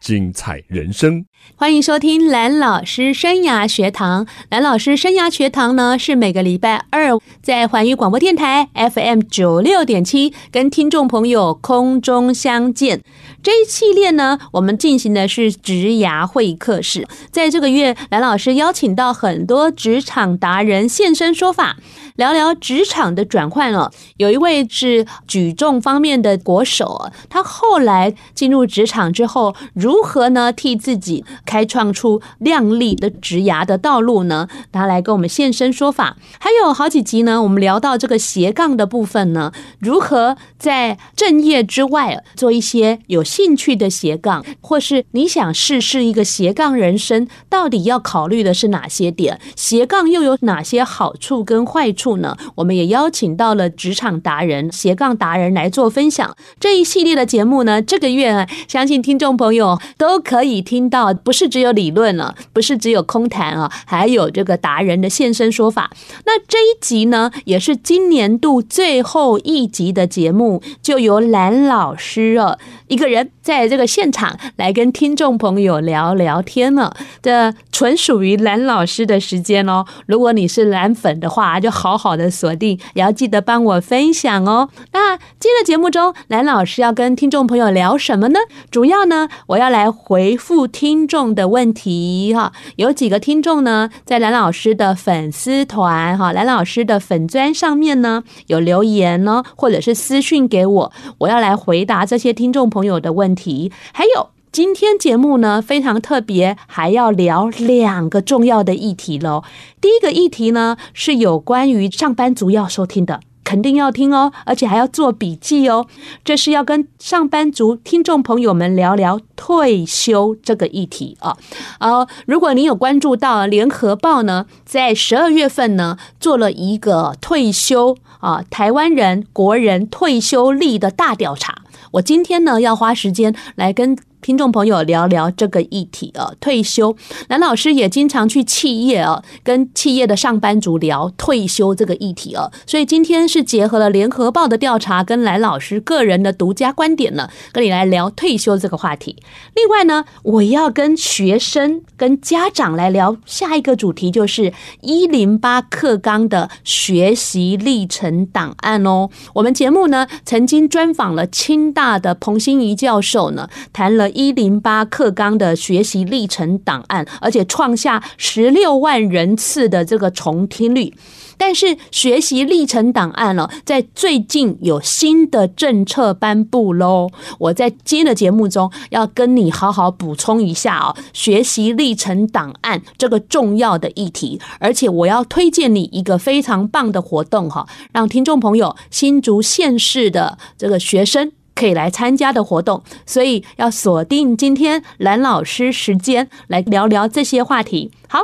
精彩人生。欢迎收听蓝老师生涯学堂。蓝老师生涯学堂呢，是每个礼拜二在环宇广播电台 FM 九六点七跟听众朋友空中相见。这一系列呢，我们进行的是职涯会客室。在这个月，蓝老师邀请到很多职场达人现身说法，聊聊职场的转换了。有一位是举重方面的国手，他后来进入职场之后，如何呢替自己开创出亮丽的职涯的道路呢？他来跟我们现身说法。还有好几集呢，我们聊到这个斜杠的部分呢，如何在正业之外做一些有兴趣的斜杠，或是你想试试一个斜杠人生，到底要考虑的是哪些点？斜杠又有哪些好处跟坏处呢？我们也邀请到了职场达人、斜杠达人来做分享。这一系列的节目呢，这个月相信听众朋友都可以听到，不是只有理论了，不是只有空谈啊，还有这个达人的现身说法。那这一集呢，也是今年度最后一集的节目，就由蓝老师啊一个人。在这个现场来跟听众朋友聊聊天了，这纯属于蓝老师的时间哦。如果你是蓝粉的话，就好好的锁定，也要记得帮我分享哦。那今天的节目中，蓝老师要跟听众朋友聊什么呢？主要呢，我要来回复听众的问题哈。有几个听众呢，在蓝老师的粉丝团哈，蓝老师的粉专上面呢，有留言呢，或者是私讯给我，我要来回答这些听众朋友的问题，还有今天节目呢，非常特别，还要聊两个重要的议题喽。第一个议题呢，是有关于上班族要收听的，肯定要听哦，而且还要做笔记哦。这是要跟上班族听众朋友们聊聊退休这个议题啊。呃，如果你有关注到联合报呢，在十二月份呢，做了一个退休啊，台湾人国人退休率的大调查。我今天呢，要花时间来跟听众朋友聊聊这个议题啊，退休。蓝老师也经常去企业啊，跟企业的上班族聊退休这个议题啊，所以今天是结合了联合报的调查跟蓝老师个人的独家观点呢，跟你来聊退休这个话题。另外呢，我要跟学生跟家长来聊下一个主题，就是一零八课纲的学习历程档案哦。我们节目呢，曾经专访了清大的彭欣怡教授呢，谈了。一零八课纲的学习历程档案，而且创下十六万人次的这个重听率。但是学习历程档案呢，在最近有新的政策颁布喽。我在今天的节目中要跟你好好补充一下哦，学习历程档案这个重要的议题，而且我要推荐你一个非常棒的活动哈，让听众朋友新竹县市的这个学生。可以来参加的活动，所以要锁定今天蓝老师时间来聊聊这些话题。好，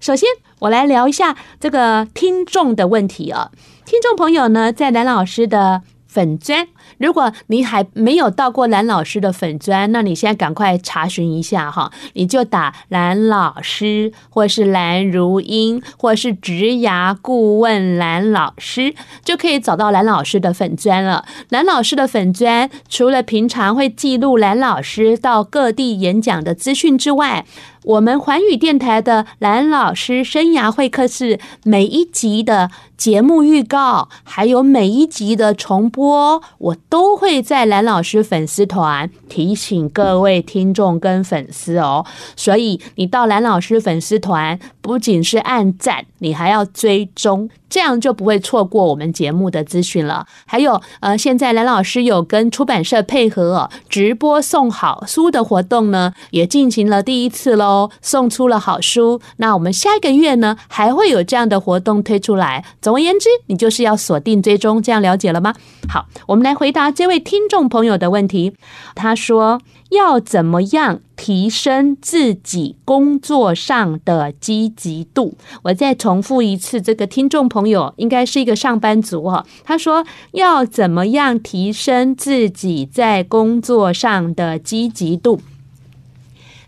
首先我来聊一下这个听众的问题啊，听众朋友呢，在蓝老师的粉专。如果你还没有到过蓝老师的粉砖，那你现在赶快查询一下哈，你就打蓝老师，或是蓝如英，或是职涯顾问蓝老师，就可以找到蓝老师的粉砖了。蓝老师的粉砖除了平常会记录蓝老师到各地演讲的资讯之外，我们环宇电台的蓝老师生涯会客室每一集的节目预告，还有每一集的重播，我都会在蓝老师粉丝团提醒各位听众跟粉丝哦。所以你到蓝老师粉丝团，不仅是按赞，你还要追踪。这样就不会错过我们节目的资讯了。还有，呃，现在蓝老师有跟出版社配合直播送好书的活动呢，也进行了第一次喽，送出了好书。那我们下一个月呢，还会有这样的活动推出来。总而言之，你就是要锁定追踪，这样了解了吗？好，我们来回答这位听众朋友的问题。他说。要怎么样提升自己工作上的积极度？我再重复一次，这个听众朋友应该是一个上班族哈。他说要怎么样提升自己在工作上的积极度？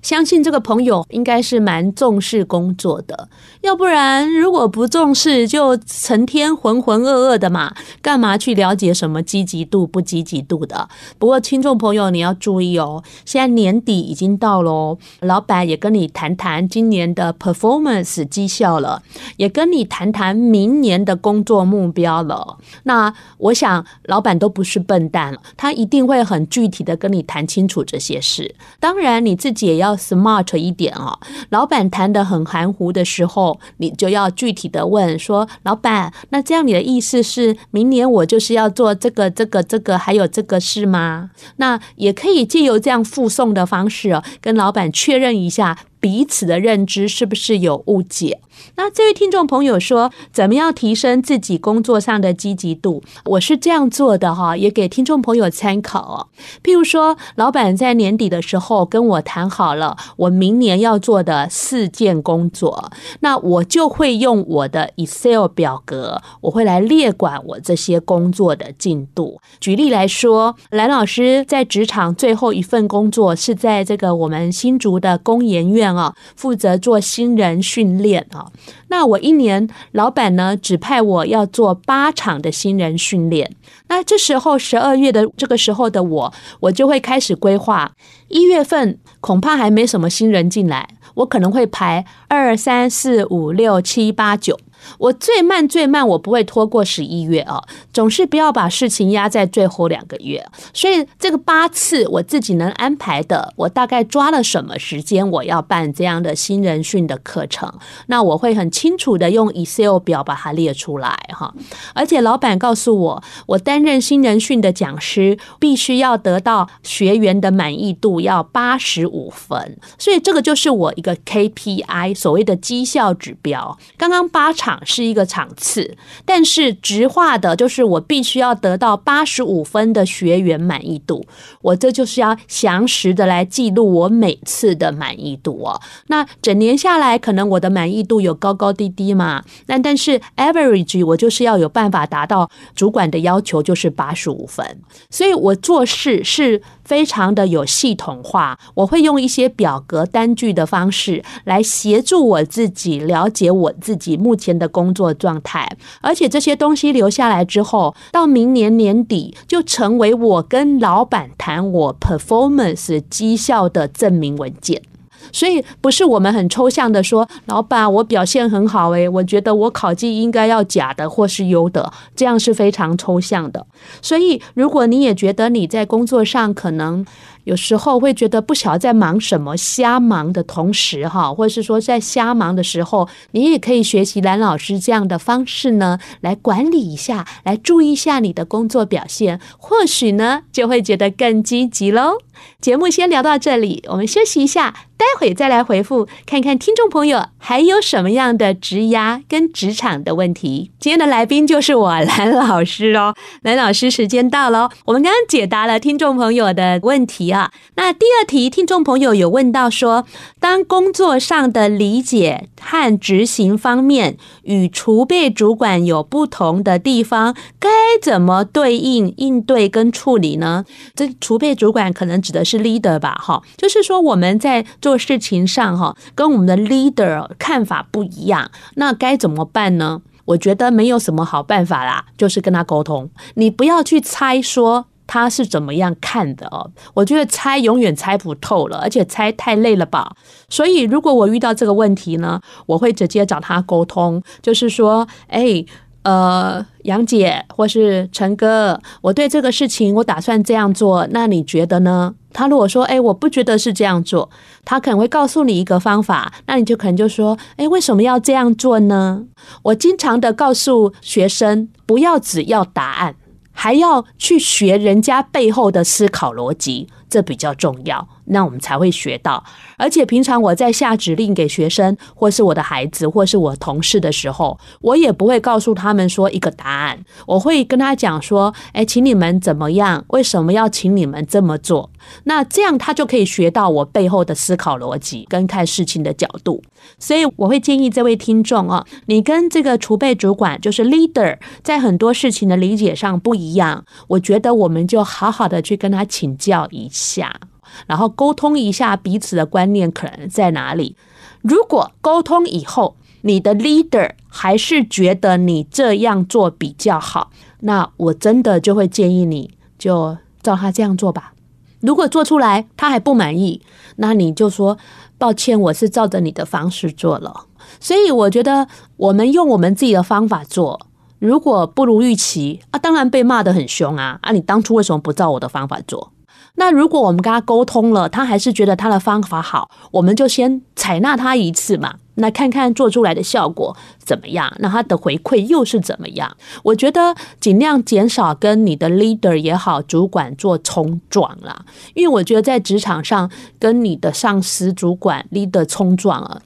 相信这个朋友应该是蛮重视工作的，要不然如果不重视，就成天浑浑噩噩的嘛，干嘛去了解什么积极度不积极度的？不过听众朋友你要注意哦，现在年底已经到了，老板也跟你谈谈今年的 performance 绩效了，也跟你谈谈明年的工作目标了。那我想老板都不是笨蛋，他一定会很具体的跟你谈清楚这些事。当然你自己也要。Smart 一点哦，老板谈得很含糊的时候，你就要具体的问说：“老板，那这样你的意思是，明年我就是要做这个、这个、这个，还有这个事吗？”那也可以借由这样附送的方式哦，跟老板确认一下。彼此的认知是不是有误解？那这位听众朋友说，怎么样提升自己工作上的积极度？我是这样做的哈，也给听众朋友参考哦。譬如说，老板在年底的时候跟我谈好了，我明年要做的四件工作，那我就会用我的 Excel 表格，我会来列管我这些工作的进度。举例来说，蓝老师在职场最后一份工作是在这个我们新竹的工研院。啊，负责做新人训练啊。那我一年，老板呢指派我要做八场的新人训练。那这时候十二月的这个时候的我，我就会开始规划。一月份恐怕还没什么新人进来，我可能会排二三四五六七八九。我最慢最慢，我不会拖过十一月哦，总是不要把事情压在最后两个月。所以这个八次我自己能安排的，我大概抓了什么时间，我要办这样的新人训的课程，那我会很清楚的用 Excel 表把它列出来哈。而且老板告诉我，我担任新人训的讲师，必须要得到学员的满意度要八十五分，所以这个就是我一个 KPI，所谓的绩效指标。刚刚八场。是一个场次，但是直化的就是我必须要得到八十五分的学员满意度，我这就是要详实的来记录我每次的满意度哦。那整年下来，可能我的满意度有高高低低嘛，那但是 average 我就是要有办法达到主管的要求，就是八十五分，所以我做事是。非常的有系统化，我会用一些表格单据的方式来协助我自己了解我自己目前的工作状态，而且这些东西留下来之后，到明年年底就成为我跟老板谈我 performance 绩效的证明文件。所以不是我们很抽象的说，老板，我表现很好诶，我觉得我考绩应该要假的或是优的，这样是非常抽象的。所以如果你也觉得你在工作上可能。有时候会觉得不晓得在忙什么，瞎忙的同时哈，或者是说在瞎忙的时候，你也可以学习蓝老师这样的方式呢，来管理一下，来注意一下你的工作表现，或许呢就会觉得更积极喽。节目先聊到这里，我们休息一下，待会再来回复，看看听众朋友还有什么样的职涯跟职场的问题。今天的来宾就是我蓝老师哦，蓝老师时间到了，我们刚刚解答了听众朋友的问题。啊，那第二题，听众朋友有问到说，当工作上的理解和执行方面与储备主管有不同的地方，该怎么对应、应对跟处理呢？这储备主管可能指的是 leader 吧？哈，就是说我们在做事情上，哈，跟我们的 leader 看法不一样，那该怎么办呢？我觉得没有什么好办法啦，就是跟他沟通，你不要去猜说。他是怎么样看的哦？我觉得猜永远猜不透了，而且猜太累了吧。所以如果我遇到这个问题呢，我会直接找他沟通，就是说，哎，呃，杨姐或是陈哥，我对这个事情我打算这样做，那你觉得呢？他如果说，哎，我不觉得是这样做，他可能会告诉你一个方法，那你就可能就说，哎，为什么要这样做呢？我经常的告诉学生，不要只要答案。还要去学人家背后的思考逻辑，这比较重要。那我们才会学到。而且平常我在下指令给学生，或是我的孩子，或是我同事的时候，我也不会告诉他们说一个答案，我会跟他讲说：“哎，请你们怎么样？为什么要请你们这么做？”那这样他就可以学到我背后的思考逻辑跟看事情的角度。所以我会建议这位听众啊，你跟这个储备主管就是 leader，在很多事情的理解上不一样，我觉得我们就好好的去跟他请教一下。下然后沟通一下彼此的观念可能在哪里。如果沟通以后，你的 leader 还是觉得你这样做比较好，那我真的就会建议你就照他这样做吧。如果做出来他还不满意，那你就说抱歉，我是照着你的方式做了。所以我觉得我们用我们自己的方法做，如果不如预期啊，当然被骂得很凶啊啊！你当初为什么不照我的方法做？那如果我们跟他沟通了，他还是觉得他的方法好，我们就先采纳他一次嘛。那看看做出来的效果怎么样？那他的回馈又是怎么样？我觉得尽量减少跟你的 leader 也好，主管做冲撞啦，因为我觉得在职场上跟你的上司、主管、leader 冲撞啊。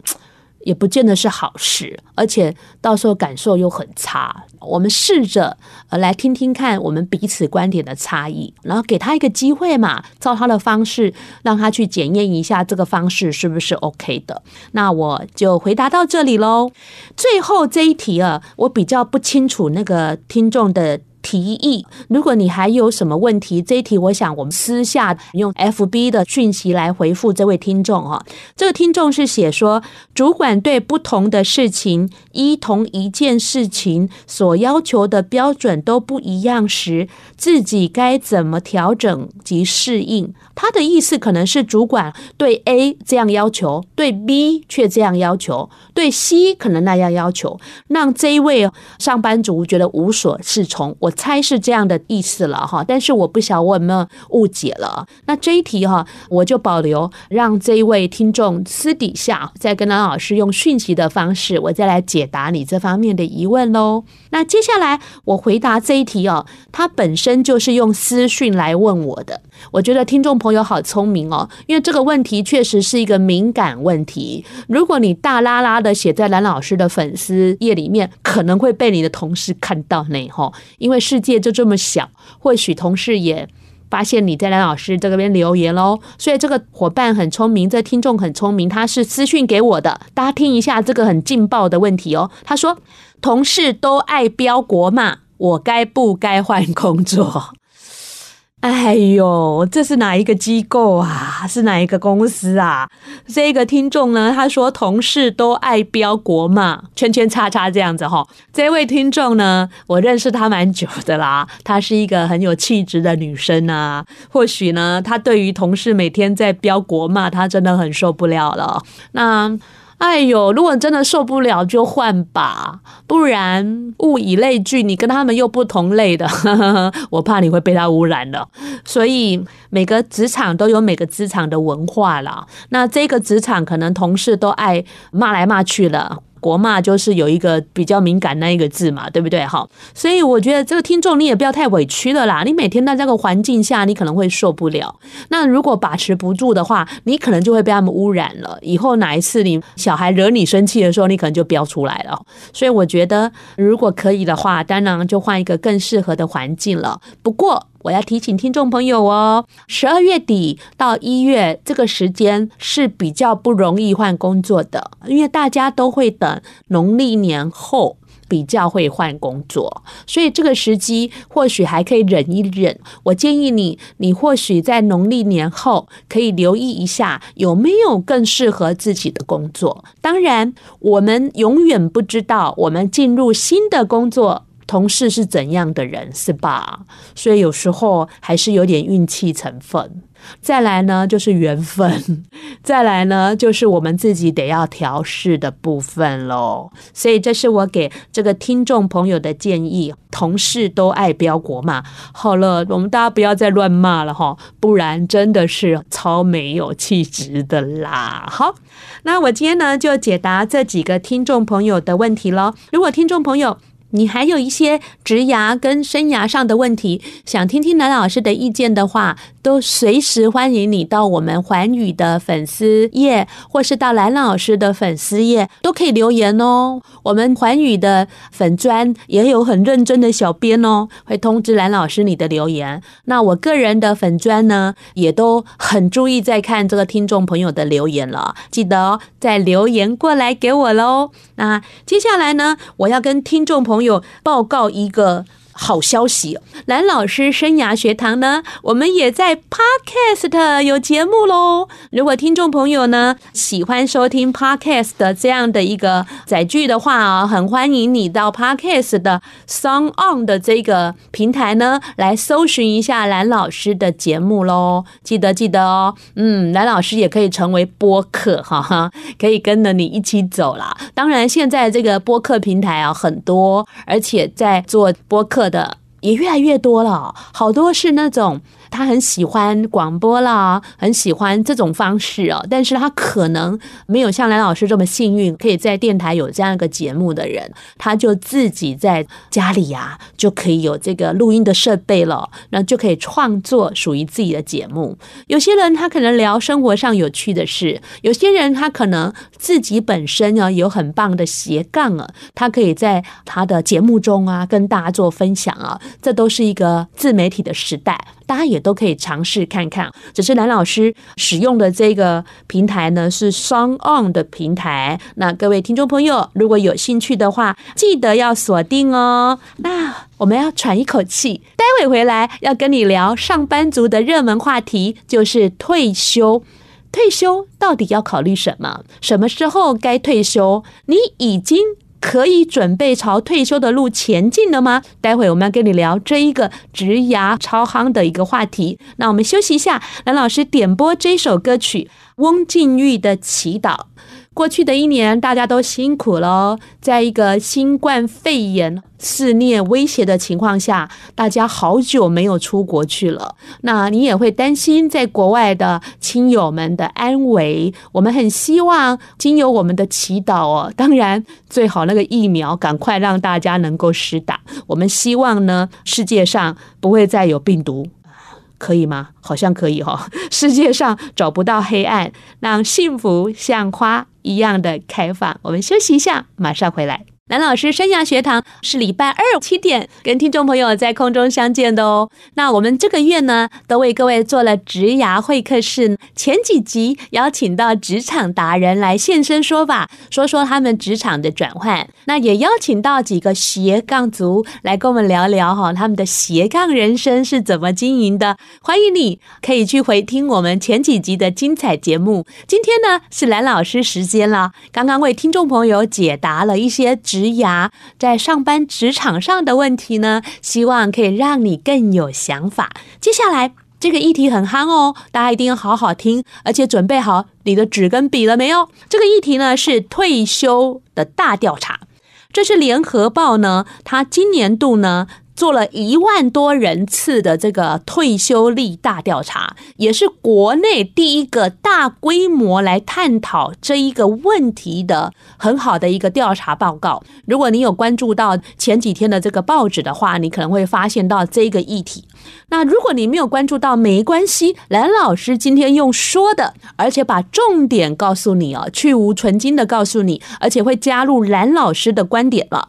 也不见得是好事，而且到时候感受又很差。我们试着呃来听听看我们彼此观点的差异，然后给他一个机会嘛，照他的方式让他去检验一下这个方式是不是 OK 的。那我就回答到这里喽。最后这一题啊，我比较不清楚那个听众的。提议，如果你还有什么问题，这一题我想我们私下用 FB 的讯息来回复这位听众哈。这个听众是写说，主管对不同的事情，一同一件事情所要求的标准都不一样时，自己该怎么调整及适应？他的意思可能是主管对 A 这样要求，对 B 却这样要求，对 C 可能那样要求，让这一位上班族觉得无所适从。我我猜是这样的意思了哈，但是我不晓得我有没有误解了。那这一题哈，我就保留，让这一位听众私底下再跟蓝老师用讯息的方式，我再来解答你这方面的疑问喽。那接下来我回答这一题哦，他本身就是用私讯来问我的。我觉得听众朋友好聪明哦，因为这个问题确实是一个敏感问题。如果你大剌剌的写在蓝老师的粉丝页里面，可能会被你的同事看到呢。哈，因为世界就这么小，或许同事也发现你在梁老师这边留言喽。所以这个伙伴很聪明，这听众很聪明，他是私讯给我的。大家听一下这个很劲爆的问题哦。他说：“同事都爱标国骂，我该不该换工作？”哎呦，这是哪一个机构啊？是哪一个公司啊？这个听众呢，他说同事都爱飙国骂，圈圈叉叉这样子哈。这位听众呢，我认识他蛮久的啦，她是一个很有气质的女生啊。或许呢，她对于同事每天在飙国骂，她真的很受不了了。那。哎呦，如果真的受不了就换吧，不然物以类聚，你跟他们又不同类的，呵呵，我怕你会被他污染了。所以每个职场都有每个职场的文化啦。那这个职场可能同事都爱骂来骂去了。国骂就是有一个比较敏感那一个字嘛，对不对？哈，所以我觉得这个听众你也不要太委屈了啦。你每天在这个环境下，你可能会受不了。那如果把持不住的话，你可能就会被他们污染了。以后哪一次你小孩惹你生气的时候，你可能就飙出来了。所以我觉得，如果可以的话，当然就换一个更适合的环境了。不过，我要提醒听众朋友哦，十二月底到一月这个时间是比较不容易换工作的，因为大家都会等农历年后比较会换工作，所以这个时机或许还可以忍一忍。我建议你，你或许在农历年后可以留意一下有没有更适合自己的工作。当然，我们永远不知道我们进入新的工作。同事是怎样的人，是吧？所以有时候还是有点运气成分。再来呢，就是缘分；再来呢，就是我们自己得要调试的部分喽。所以这是我给这个听众朋友的建议。同事都爱飙国骂，好了，我们大家不要再乱骂了哈，不然真的是超没有气质的啦。好，那我今天呢就解答这几个听众朋友的问题喽。如果听众朋友，你还有一些职涯跟生涯上的问题，想听听蓝老师的意见的话，都随时欢迎你到我们环宇的粉丝页，或是到蓝老师的粉丝页，都可以留言哦。我们环宇的粉专也有很认真的小编哦，会通知蓝老师你的留言。那我个人的粉专呢，也都很注意在看这个听众朋友的留言了，记得哦，再留言过来给我喽。那接下来呢，我要跟听众朋友报告一个。好消息，蓝老师生涯学堂呢，我们也在 Podcast 有节目喽。如果听众朋友呢喜欢收听 Podcast 的这样的一个载具的话啊，很欢迎你到 Podcast 的 Song On 的这个平台呢来搜寻一下蓝老师的节目喽。记得记得哦，嗯，蓝老师也可以成为播客哈哈，可以跟着你一起走啦。当然，现在这个播客平台啊很多，而且在做播客。的也越来越多了，好多是那种。他很喜欢广播啦，很喜欢这种方式哦。但是他可能没有像蓝老师这么幸运，可以在电台有这样一个节目的人，他就自己在家里呀、啊，就可以有这个录音的设备了，那就可以创作属于自己的节目。有些人他可能聊生活上有趣的事，有些人他可能自己本身呢有很棒的斜杠啊，他可以在他的节目中啊跟大家做分享啊，这都是一个自媒体的时代。大家也都可以尝试看看，只是蓝老师使用的这个平台呢是 Song On 的平台。那各位听众朋友，如果有兴趣的话，记得要锁定哦。那我们要喘一口气，待会回来要跟你聊上班族的热门话题，就是退休。退休到底要考虑什么？什么时候该退休？你已经。可以准备朝退休的路前进了吗？待会我们要跟你聊这一个职涯超夯的一个话题。那我们休息一下，蓝老师点播这首歌曲，翁静玉的《祈祷》。过去的一年，大家都辛苦了。在一个新冠肺炎肆虐威胁的情况下，大家好久没有出国去了。那你也会担心在国外的亲友们的安危。我们很希望经由我们的祈祷哦，当然最好那个疫苗赶快让大家能够施打。我们希望呢，世界上不会再有病毒。可以吗？好像可以哈、哦。世界上找不到黑暗，让幸福像花一样的开放。我们休息一下，马上回来。蓝老师生涯学堂是礼拜二七点跟听众朋友在空中相见的哦。那我们这个月呢，都为各位做了职涯会客室。前几集邀请到职场达人来现身说法，说说他们职场的转换。那也邀请到几个斜杠族来跟我们聊聊哈，他们的斜杠人生是怎么经营的。欢迎你可以去回听我们前几集的精彩节目。今天呢是蓝老师时间了，刚刚为听众朋友解答了一些职。职涯在上班职场上的问题呢，希望可以让你更有想法。接下来这个议题很夯哦，大家一定要好好听，而且准备好你的纸跟笔了没有？这个议题呢是退休的大调查，这是联合报呢，它今年度呢。做了一万多人次的这个退休率大调查，也是国内第一个大规模来探讨这一个问题的很好的一个调查报告。如果你有关注到前几天的这个报纸的话，你可能会发现到这个议题。那如果你没有关注到，没关系，蓝老师今天用说的，而且把重点告诉你哦，去无存金的告诉你，而且会加入蓝老师的观点了。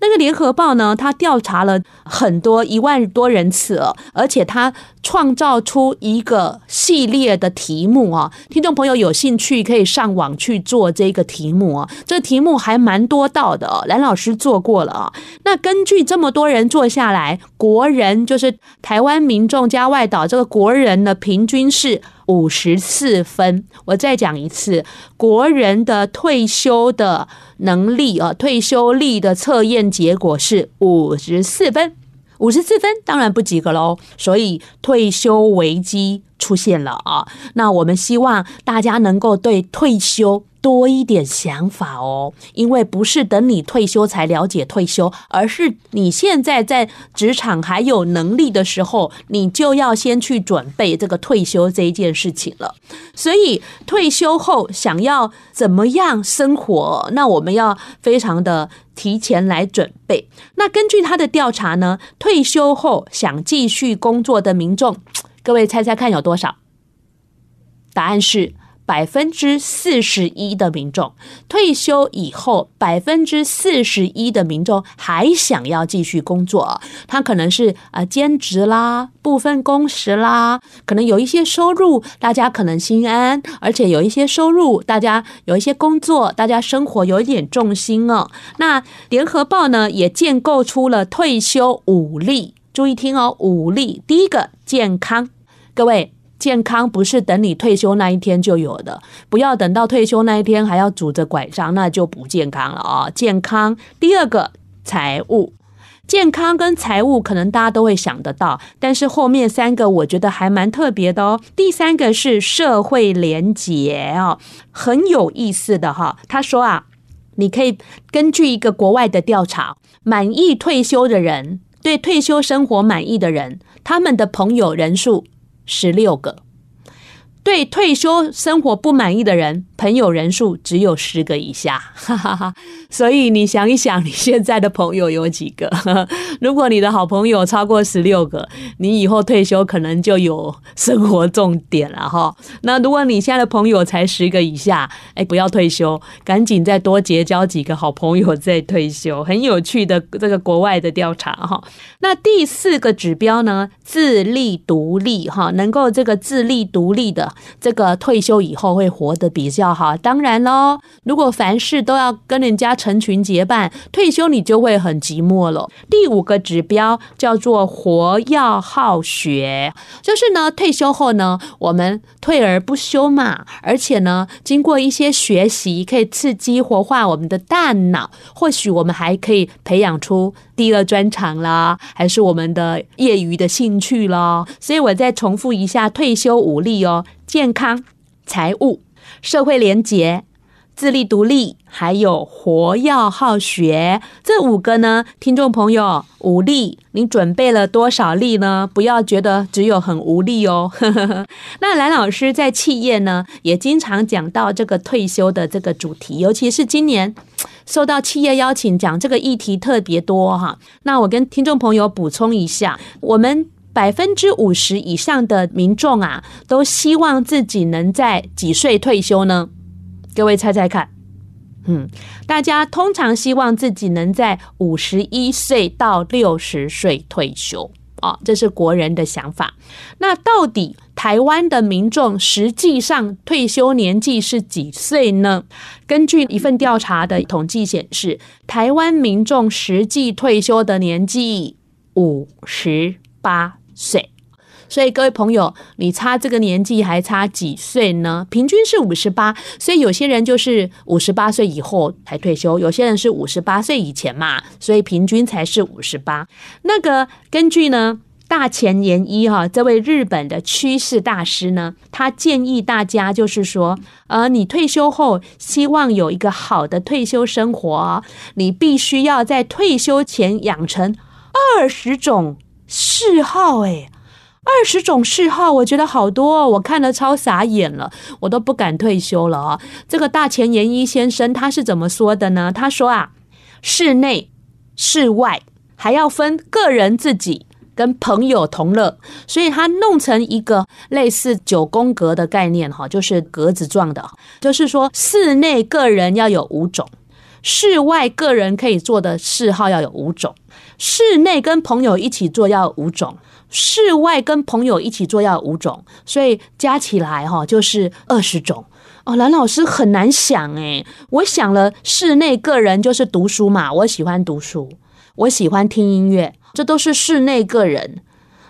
那个联合报呢，他调查了。很多一万多人次哦，而且他创造出一个系列的题目啊，听众朋友有兴趣可以上网去做这个题目啊，这题目还蛮多道的哦，蓝老师做过了啊。那根据这么多人做下来，国人就是台湾民众加外岛这个国人的平均是五十四分。我再讲一次，国人的退休的能力啊，退休力的测验结果是五十四分。五十四分当然不及格喽，所以退休危机出现了啊！那我们希望大家能够对退休多一点想法哦，因为不是等你退休才了解退休，而是你现在在职场还有能力的时候，你就要先去准备这个退休这一件事情了。所以退休后想要怎么样生活，那我们要非常的。提前来准备。那根据他的调查呢，退休后想继续工作的民众，各位猜猜看有多少？答案是百分之四十一的民众退休以后，百分之四十一的民众还想要继续工作。他可能是啊兼职啦、部分工时啦，可能有一些收入，大家可能心安，而且有一些收入，大家有一些工作，大家生活有一点重心哦。那联合报呢也建构出了退休五力，注意听哦，五力。第一个健康，各位。健康不是等你退休那一天就有的，不要等到退休那一天还要拄着拐杖，那就不健康了啊！健康，第二个财务，健康跟财务可能大家都会想得到，但是后面三个我觉得还蛮特别的哦。第三个是社会连结哦，很有意思的哈。他说啊，你可以根据一个国外的调查，满意退休的人，对退休生活满意的人，他们的朋友人数。十六个。对退休生活不满意的人，朋友人数只有十个以下，哈哈哈。所以你想一想，你现在的朋友有几个？如果你的好朋友超过十六个，你以后退休可能就有生活重点了哈。那如果你现在的朋友才十个以下，哎，不要退休，赶紧再多结交几个好朋友再退休。很有趣的这个国外的调查哈。那第四个指标呢？自立独立哈，能够这个自立独立的。这个退休以后会活得比较好，当然喽，如果凡事都要跟人家成群结伴，退休你就会很寂寞了。第五个指标叫做活要好学，就是呢，退休后呢，我们退而不休嘛，而且呢，经过一些学习，可以刺激活化我们的大脑，或许我们还可以培养出第二专长啦，还是我们的业余的兴趣啦。所以我再重复一下退休五力哦。健康、财务、社会连结、自立独立，还有活要好学，这五个呢，听众朋友，五力，你准备了多少力呢？不要觉得只有很无力哦。那蓝老师在企业呢，也经常讲到这个退休的这个主题，尤其是今年受到企业邀请讲这个议题特别多哈。那我跟听众朋友补充一下，我们。百分之五十以上的民众啊，都希望自己能在几岁退休呢？各位猜猜看，嗯，大家通常希望自己能在五十一岁到六十岁退休哦，这是国人的想法。那到底台湾的民众实际上退休年纪是几岁呢？根据一份调查的统计显示，台湾民众实际退休的年纪五十八。岁，所以各位朋友，你差这个年纪还差几岁呢？平均是五十八，所以有些人就是五十八岁以后才退休，有些人是五十八岁以前嘛，所以平均才是五十八。那个根据呢，大前研一哈，这位日本的趋势大师呢，他建议大家就是说，呃，你退休后希望有一个好的退休生活，你必须要在退休前养成二十种。嗜好哎，二十种嗜好，我觉得好多哦，我看了超傻眼了，我都不敢退休了啊！这个大前研一先生他是怎么说的呢？他说啊，室内、室外还要分个人自己跟朋友同乐，所以他弄成一个类似九宫格的概念哈，就是格子状的，就是说室内个人要有五种。室外个人可以做的嗜好要有五种，室内跟朋友一起做要五种，室外跟朋友一起做要五种，所以加起来哈就是二十种哦。蓝老师很难想诶，我想了，室内个人就是读书嘛，我喜欢读书，我喜欢听音乐，这都是室内个人。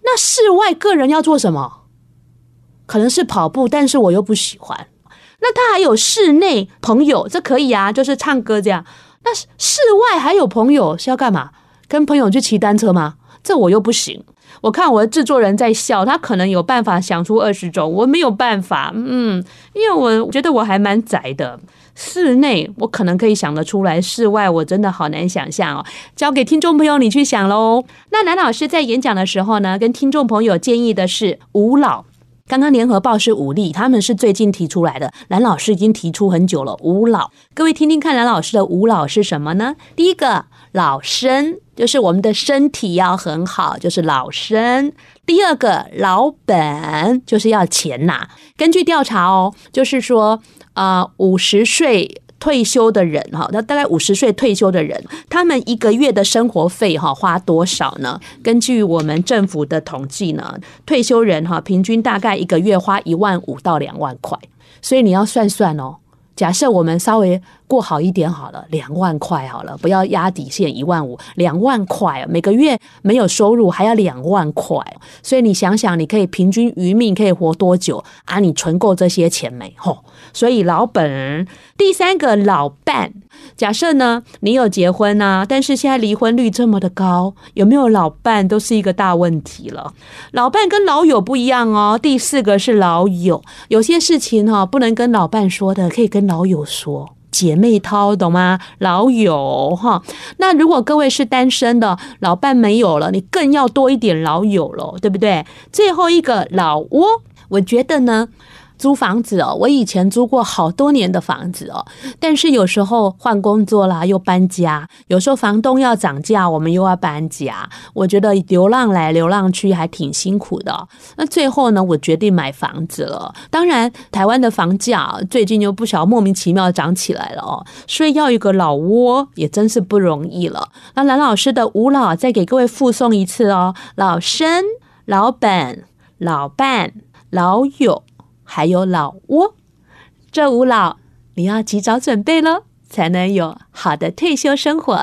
那室外个人要做什么？可能是跑步，但是我又不喜欢。那他还有室内朋友，这可以啊，就是唱歌这样。那室外还有朋友是要干嘛？跟朋友去骑单车吗？这我又不行。我看我的制作人在笑，他可能有办法想出二十种，我没有办法。嗯，因为我觉得我还蛮宅的。室内我可能可以想得出来，室外我真的好难想象哦。交给听众朋友你去想喽。那蓝老师在演讲的时候呢，跟听众朋友建议的是五老。刚刚联合报是五力，他们是最近提出来的。蓝老师已经提出很久了，五老。各位听听看，蓝老师的五老是什么呢？第一个老身，就是我们的身体要很好，就是老身。第二个老本就是要钱呐。根据调查哦，就是说啊，五十岁。退休的人哈，那大概五十岁退休的人，他们一个月的生活费哈花多少呢？根据我们政府的统计呢，退休人哈平均大概一个月花一万五到两万块，所以你要算算哦。假设我们稍微过好一点好了，两万块好了，不要压底线一万五，两万块每个月没有收入还要两万块，所以你想想，你可以平均余命可以活多久啊？你存够这些钱没？吼，所以老本。第三个老伴，假设呢，你有结婚啊，但是现在离婚率这么的高，有没有老伴都是一个大问题了。老伴跟老友不一样哦。第四个是老友，有些事情哈不能跟老伴说的，可以跟老友说，姐妹淘，懂吗？老友哈，那如果各位是单身的，老伴没有了，你更要多一点老友了，对不对？最后一个老窝，我觉得呢。租房子哦，我以前租过好多年的房子哦，但是有时候换工作啦，又搬家，有时候房东要涨价，我们又要搬家，我觉得流浪来流浪去还挺辛苦的。那最后呢，我决定买房子了。当然，台湾的房价最近又不晓莫名其妙涨起来了哦，所以要一个老窝也真是不容易了。那蓝老师的五老再给各位附送一次哦：老生、老本、老伴、老友。还有老挝，这五老你要及早准备了，才能有好的退休生活。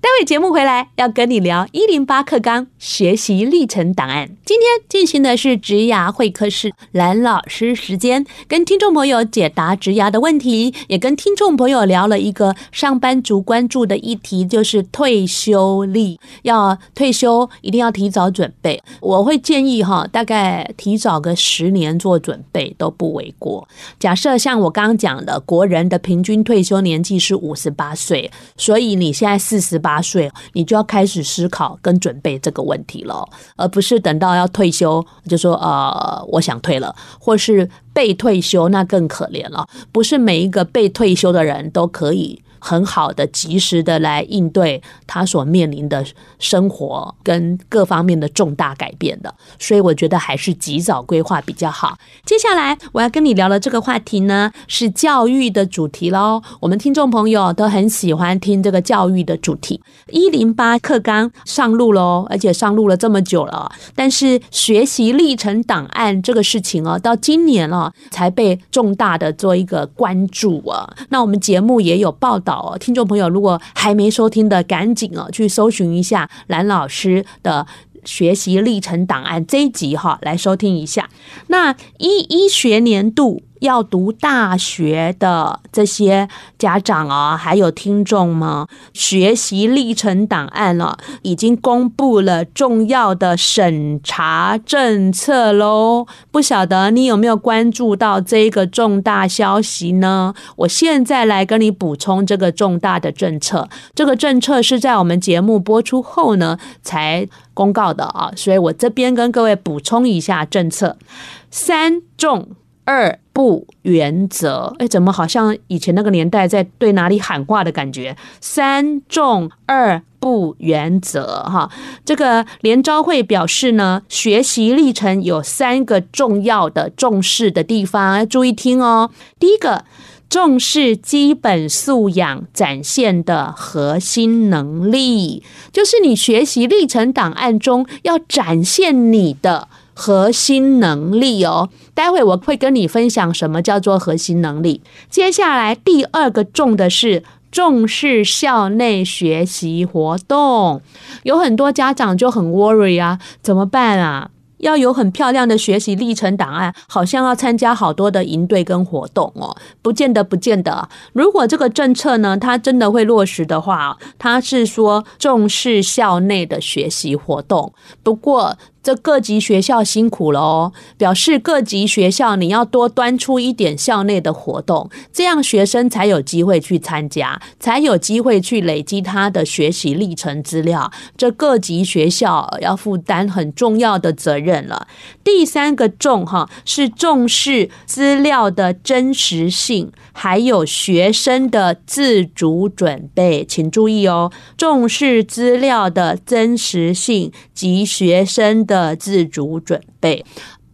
待会节目回来要跟你聊一零八课纲学习历程档案。今天进行的是职涯会客室蓝老师时间，跟听众朋友解答职涯的问题，也跟听众朋友聊了一个上班族关注的议题，就是退休力。要退休一定要提早准备，我会建议哈，大概提早个十年做准备都不为过。假设像我刚刚讲的，国人的平均退休年纪是五十八岁，所以你现在四十。八岁，你就要开始思考跟准备这个问题了，而不是等到要退休就说呃，我想退了，或是被退休，那更可怜了。不是每一个被退休的人都可以。很好的、及时的来应对他所面临的生活跟各方面的重大改变的，所以我觉得还是及早规划比较好。接下来我要跟你聊的这个话题呢，是教育的主题喽。我们听众朋友都很喜欢听这个教育的主题。一零八课纲上路喽，而且上路了这么久了，但是学习历程档案这个事情哦，到今年了才被重大的做一个关注啊。那我们节目也有报道。听众朋友，如果还没收听的，赶紧哦去搜寻一下蓝老师的学习历程档案这一集哈，来收听一下。那一一学年度。要读大学的这些家长啊，还有听众们，学习历程档案了，已经公布了重要的审查政策喽。不晓得你有没有关注到这个重大消息呢？我现在来跟你补充这个重大的政策。这个政策是在我们节目播出后呢才公告的啊，所以我这边跟各位补充一下政策：三重。二不原则，哎，怎么好像以前那个年代在对哪里喊话的感觉？三重二不原则，哈，这个联招会表示呢，学习历程有三个重要的重视的地方，要注意听哦。第一个，重视基本素养展现的核心能力，就是你学习历程档案中要展现你的。核心能力哦，待会我会跟你分享什么叫做核心能力。接下来第二个重的是重视校内学习活动，有很多家长就很 worry 啊，怎么办啊？要有很漂亮的学习历程档案，好像要参加好多的营队跟活动哦，不见得，不见得。如果这个政策呢，它真的会落实的话，它是说重视校内的学习活动。不过这各级学校辛苦了哦，表示各级学校你要多端出一点校内的活动，这样学生才有机会去参加，才有机会去累积他的学习历程资料。这各级学校要负担很重要的责任了。第三个重哈是重视资料的真实性，还有学生的自主准备，请注意哦，重视资料的真实性及学生的。的自主准备，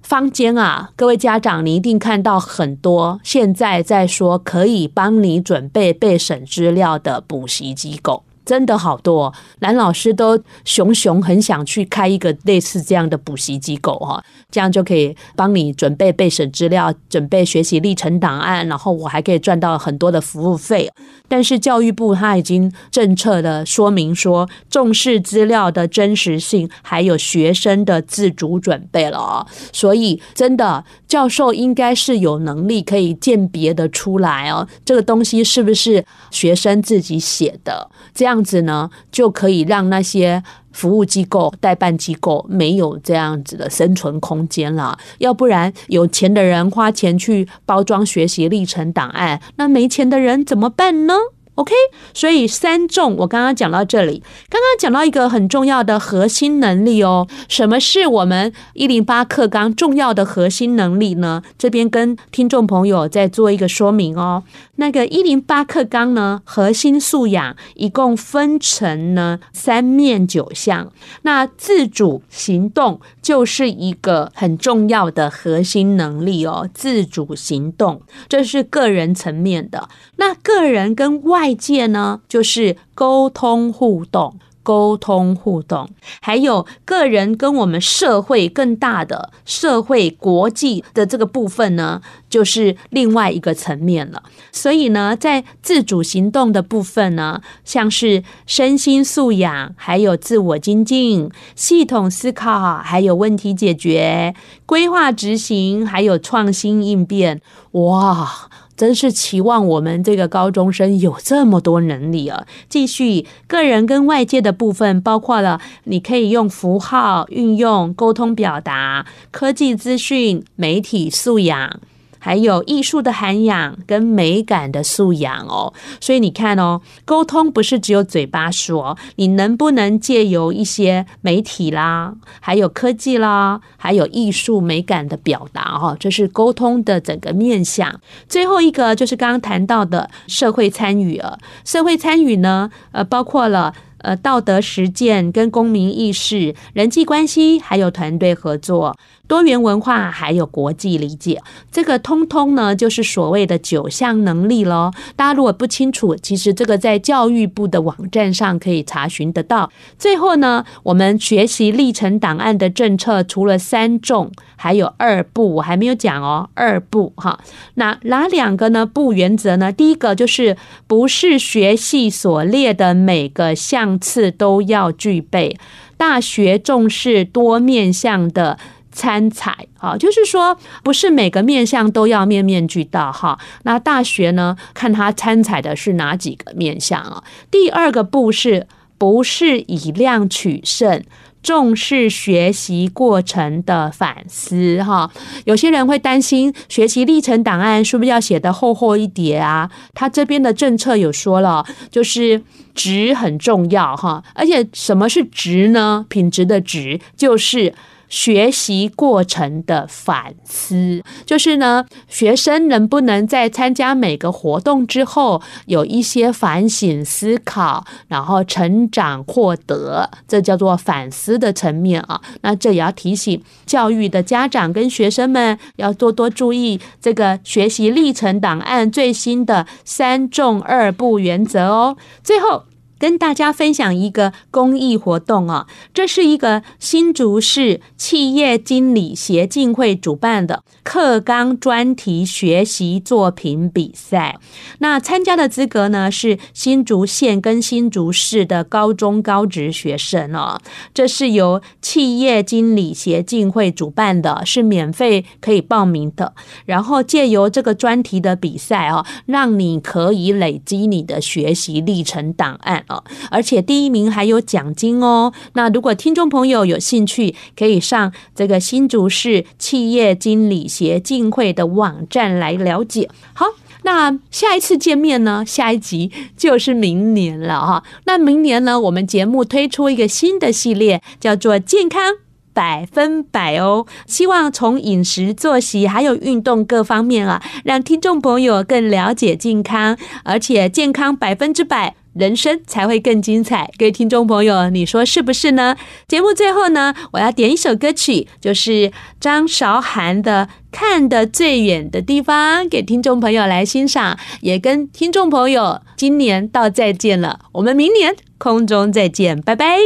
坊间啊，各位家长，你一定看到很多现在在说可以帮你准备备审资料的补习机构。真的好多，蓝老师都熊熊很想去开一个类似这样的补习机构哈，这样就可以帮你准备备审资料，准备学习历程档案，然后我还可以赚到很多的服务费。但是教育部他已经政策的说明说，重视资料的真实性，还有学生的自主准备了哦，所以真的教授应该是有能力可以鉴别的出来哦，这个东西是不是学生自己写的这样。这样子呢，就可以让那些服务机构、代办机构没有这样子的生存空间了。要不然，有钱的人花钱去包装学习历程档案，那没钱的人怎么办呢？OK，所以三重我刚刚讲到这里，刚刚讲到一个很重要的核心能力哦。什么是我们一零八课纲重要的核心能力呢？这边跟听众朋友再做一个说明哦。那个一零八课纲呢，核心素养一共分成呢三面九项，那自主行动就是一个很重要的核心能力哦。自主行动，这是个人层面的，那个人跟外。界呢，就是沟通互动，沟通互动，还有个人跟我们社会更大的社会国际的这个部分呢，就是另外一个层面了。所以呢，在自主行动的部分呢，像是身心素养，还有自我精进、系统思考，还有问题解决、规划执行，还有创新应变，哇！真是期望我们这个高中生有这么多能力啊！继续个人跟外界的部分，包括了你可以用符号运用沟通表达、科技资讯、媒体素养。还有艺术的涵养跟美感的素养哦，所以你看哦，沟通不是只有嘴巴说，你能不能借由一些媒体啦，还有科技啦，还有艺术美感的表达哦，这是沟通的整个面向。最后一个就是刚刚谈到的社会参与了，社会参与呢，呃，包括了。呃，道德实践跟公民意识、人际关系，还有团队合作、多元文化，还有国际理解，这个通通呢，就是所谓的九项能力咯。大家如果不清楚，其实这个在教育部的网站上可以查询得到。最后呢，我们学习历程档案的政策，除了三重，还有二不，我还没有讲哦。二不哈，那哪两个呢？不原则呢？第一个就是不是学系所列的每个项。次都要具备，大学重视多面向的参采，啊，就是说不是每个面向都要面面俱到哈。那大学呢，看他参采的是哪几个面向啊？第二个步是，不是以量取胜。重视学习过程的反思，哈，有些人会担心学习历程档案是不是要写得厚厚一叠啊？他这边的政策有说了，就是值很重要，哈，而且什么是值呢？品质的值就是。学习过程的反思，就是呢，学生能不能在参加每个活动之后有一些反省思考，然后成长获得，这叫做反思的层面啊。那这也要提醒教育的家长跟学生们要多多注意这个学习历程档案最新的三重二不原则哦。最后。跟大家分享一个公益活动哦，这是一个新竹市企业经理协进会主办的课纲专题学习作品比赛。那参加的资格呢是新竹县跟新竹市的高中高职学生哦。这是由企业经理协进会主办的，是免费可以报名的。然后借由这个专题的比赛哦，让你可以累积你的学习历程档案。而且第一名还有奖金哦。那如果听众朋友有兴趣，可以上这个新竹市企业经理协进会的网站来了解。好，那下一次见面呢？下一集就是明年了哈。那明年呢，我们节目推出一个新的系列，叫做健康。百分百哦！希望从饮食、作息还有运动各方面啊，让听众朋友更了解健康，而且健康百分之百，人生才会更精彩。各位听众朋友，你说是不是呢？节目最后呢，我要点一首歌曲，就是张韶涵的《看得最远的地方》，给听众朋友来欣赏，也跟听众朋友今年道再见了。我们明年空中再见，拜拜。